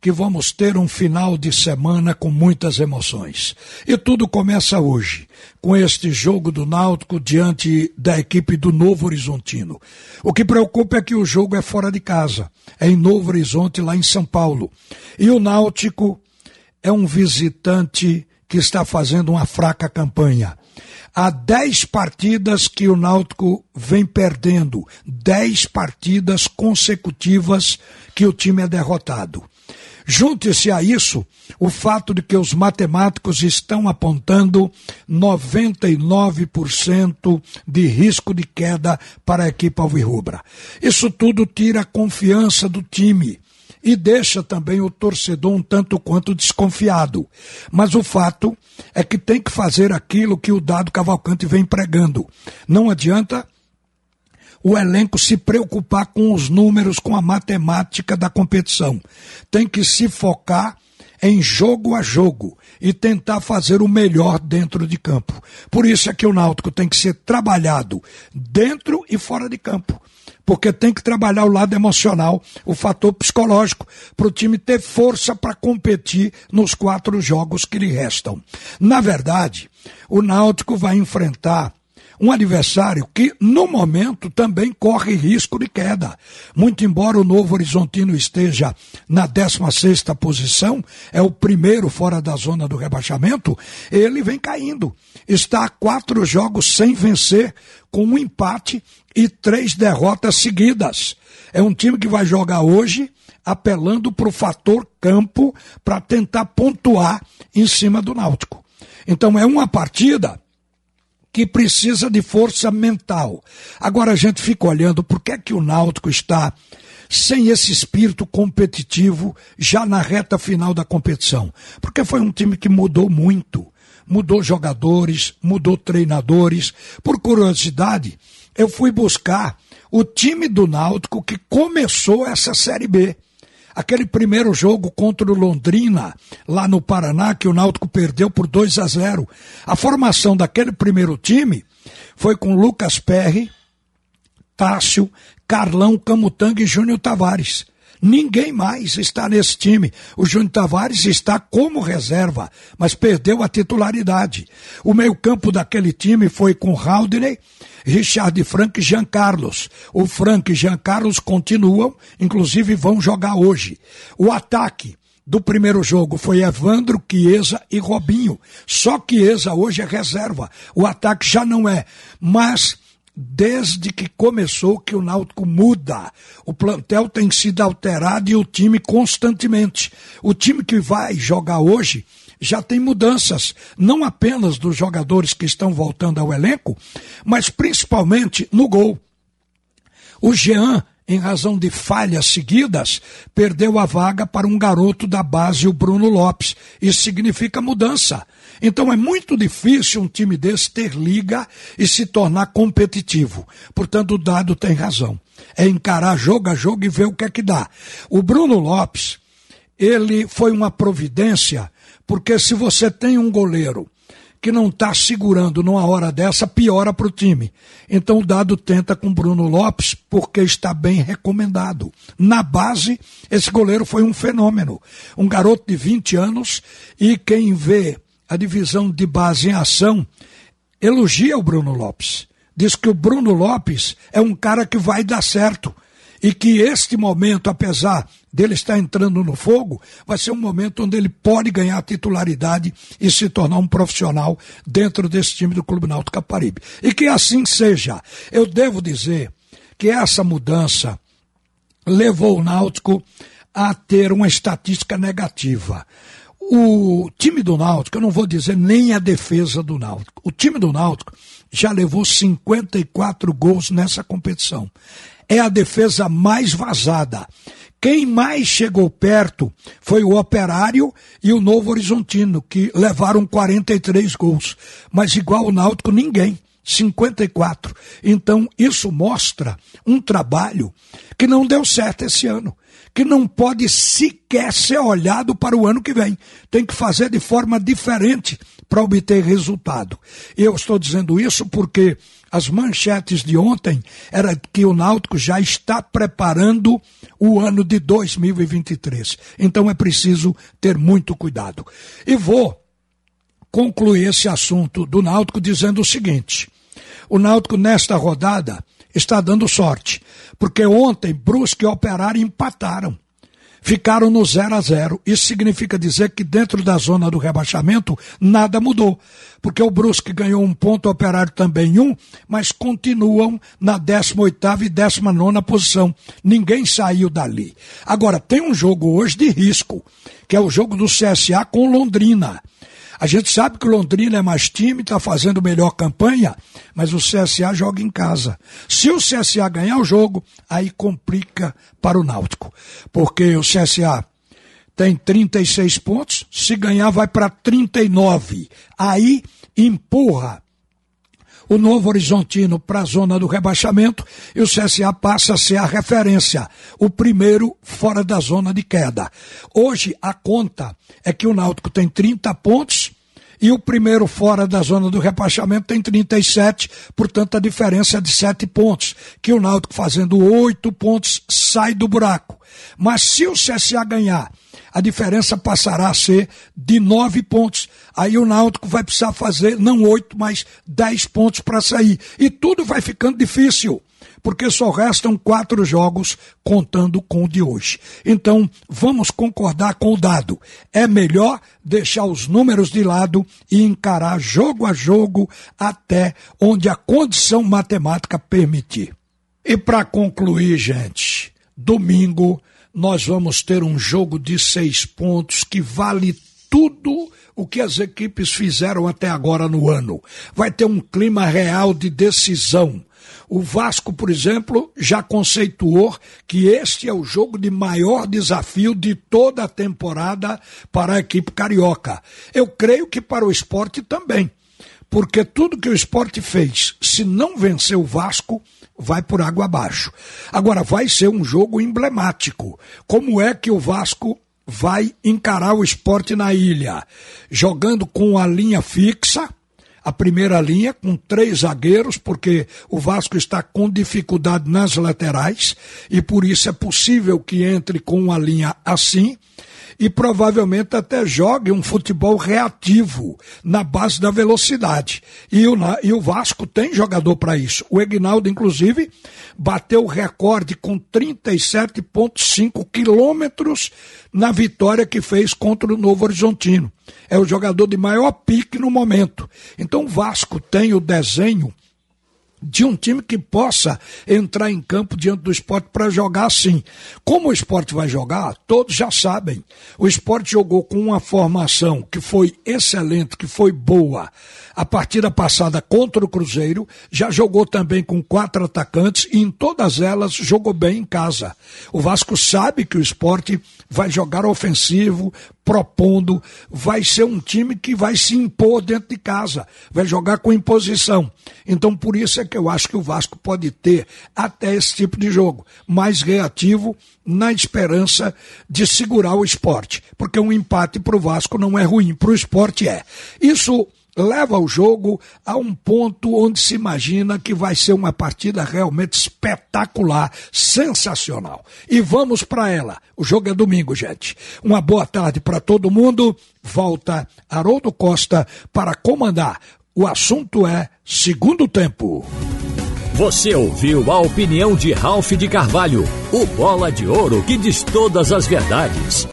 que vamos ter um final de semana com muitas emoções. E tudo começa hoje, com este jogo do Náutico diante da equipe do Novo Horizontino. O que preocupa é que o jogo é fora de casa, é em Novo Horizonte, lá em São Paulo. E o Náutico é um visitante que está fazendo uma fraca campanha. Há dez partidas que o Náutico vem perdendo, dez partidas consecutivas que o time é derrotado. Junte-se a isso o fato de que os matemáticos estão apontando 99% de risco de queda para a equipe alvirrubra. Isso tudo tira a confiança do time e deixa também o torcedor um tanto quanto desconfiado. Mas o fato é que tem que fazer aquilo que o Dado Cavalcante vem pregando. Não adianta o elenco se preocupar com os números, com a matemática da competição. Tem que se focar em jogo a jogo e tentar fazer o melhor dentro de campo. Por isso é que o Náutico tem que ser trabalhado dentro e fora de campo. Porque tem que trabalhar o lado emocional, o fator psicológico, para o time ter força para competir nos quatro jogos que lhe restam. Na verdade, o Náutico vai enfrentar um adversário que, no momento, também corre risco de queda. Muito embora o Novo Horizontino esteja na 16 posição, é o primeiro fora da zona do rebaixamento, ele vem caindo. Está a quatro jogos sem vencer, com um empate e três derrotas seguidas. É um time que vai jogar hoje apelando para o fator campo para tentar pontuar em cima do Náutico. Então é uma partida que precisa de força mental. Agora a gente fica olhando por que é que o Náutico está sem esse espírito competitivo já na reta final da competição. Porque foi um time que mudou muito. Mudou jogadores, mudou treinadores. Por curiosidade, eu fui buscar o time do Náutico que começou essa Série B. Aquele primeiro jogo contra o Londrina, lá no Paraná, que o Náutico perdeu por 2 a 0. A formação daquele primeiro time foi com Lucas Perry, Tássio, Carlão, Camutanga e Júnior Tavares. Ninguém mais está nesse time. O Júnior Tavares está como reserva, mas perdeu a titularidade. O meio-campo daquele time foi com Haldney, Richard Frank e Jean Carlos. O Frank e Jean Carlos continuam, inclusive vão jogar hoje. O ataque do primeiro jogo foi Evandro, Chiesa e Robinho. Só Chiesa hoje é reserva. O ataque já não é. Mas desde que começou que o Náutico muda. O plantel tem sido alterado e o time constantemente. O time que vai jogar hoje já tem mudanças, não apenas dos jogadores que estão voltando ao elenco, mas principalmente no gol. O Jean, em razão de falhas seguidas, perdeu a vaga para um garoto da base, o Bruno Lopes. Isso significa mudança. Então é muito difícil um time desse ter liga e se tornar competitivo. Portanto, o Dado tem razão. É encarar jogo a jogo e ver o que é que dá. O Bruno Lopes, ele foi uma providência porque se você tem um goleiro que não está segurando numa hora dessa, piora para o time. Então o Dado tenta com Bruno Lopes, porque está bem recomendado. Na base, esse goleiro foi um fenômeno. Um garoto de 20 anos, e quem vê a divisão de base em ação elogia o Bruno Lopes. Diz que o Bruno Lopes é um cara que vai dar certo e que este momento, apesar dele estar entrando no fogo, vai ser um momento onde ele pode ganhar titularidade e se tornar um profissional dentro desse time do Clube Náutico Caparibe. E que assim seja. Eu devo dizer que essa mudança levou o Náutico a ter uma estatística negativa. O time do Náutico, eu não vou dizer nem a defesa do Náutico, o time do Náutico já levou 54 gols nessa competição é a defesa mais vazada. Quem mais chegou perto foi o Operário e o Novo Horizontino, que levaram 43 gols. Mas igual o Náutico, ninguém. 54. Então, isso mostra um trabalho que não deu certo esse ano, que não pode sequer ser olhado para o ano que vem. Tem que fazer de forma diferente para obter resultado. Eu estou dizendo isso porque as manchetes de ontem era que o Náutico já está preparando o ano de 2023. Então é preciso ter muito cuidado. E vou concluir esse assunto do Náutico dizendo o seguinte: o Náutico nesta rodada está dando sorte, porque ontem Brusque e Operário empataram ficaram no 0 a 0. Isso significa dizer que dentro da zona do rebaixamento nada mudou, porque o Brusque ganhou um ponto, o Operário também um, mas continuam na 18ª e 19 posição. Ninguém saiu dali. Agora, tem um jogo hoje de risco, que é o jogo do CSA com Londrina. A gente sabe que o Londrina é mais time, está fazendo melhor campanha, mas o CSA joga em casa. Se o CSA ganhar o jogo, aí complica para o Náutico. Porque o CSA tem 36 pontos, se ganhar vai para 39. Aí empurra o Novo Horizontino para a zona do rebaixamento e o CSA passa a ser a referência, o primeiro fora da zona de queda. Hoje a conta é que o Náutico tem 30 pontos e o primeiro fora da zona do rebaixamento tem 37, portanto a diferença é de 7 pontos, que o Náutico fazendo 8 pontos sai do buraco. Mas se o CSA ganhar, a diferença passará a ser de 9 pontos. Aí o Náutico vai precisar fazer não 8, mas 10 pontos para sair. E tudo vai ficando difícil porque só restam quatro jogos contando com o de hoje. Então, vamos concordar com o dado. É melhor deixar os números de lado e encarar jogo a jogo até onde a condição matemática permitir. E para concluir, gente, domingo nós vamos ter um jogo de seis pontos que vale tudo o que as equipes fizeram até agora no ano. Vai ter um clima real de decisão. O Vasco, por exemplo, já conceituou que este é o jogo de maior desafio de toda a temporada para a equipe carioca. Eu creio que para o esporte também. Porque tudo que o esporte fez, se não vencer o Vasco, vai por água abaixo. Agora, vai ser um jogo emblemático. Como é que o Vasco vai encarar o esporte na ilha? Jogando com a linha fixa a primeira linha com três zagueiros, porque o Vasco está com dificuldade nas laterais e por isso é possível que entre com uma linha assim e provavelmente até jogue um futebol reativo na base da velocidade. E o, e o Vasco tem jogador para isso. O Egnaldo, inclusive, bateu o recorde com 37,5 quilômetros na vitória que fez contra o Novo Horizontino. É o jogador de maior pique no momento. Então o Vasco tem o desenho de um time que possa entrar em campo diante do esporte para jogar assim. Como o esporte vai jogar, todos já sabem. O esporte jogou com uma formação que foi excelente, que foi boa. A partida passada contra o Cruzeiro, já jogou também com quatro atacantes e em todas elas jogou bem em casa. O Vasco sabe que o esporte vai jogar ofensivo, propondo, vai ser um time que vai se impor dentro de casa, vai jogar com imposição. Então, por isso é que eu acho que o Vasco pode ter até esse tipo de jogo, mais reativo, na esperança de segurar o esporte, porque um empate para o Vasco não é ruim, para o esporte é. Isso leva o jogo a um ponto onde se imagina que vai ser uma partida realmente espetacular, sensacional. E vamos para ela. O jogo é domingo, gente. Uma boa tarde para todo mundo. Volta Haroldo Costa para comandar. O assunto é segundo tempo. Você ouviu a opinião de Ralph de Carvalho, o bola de ouro que diz todas as verdades.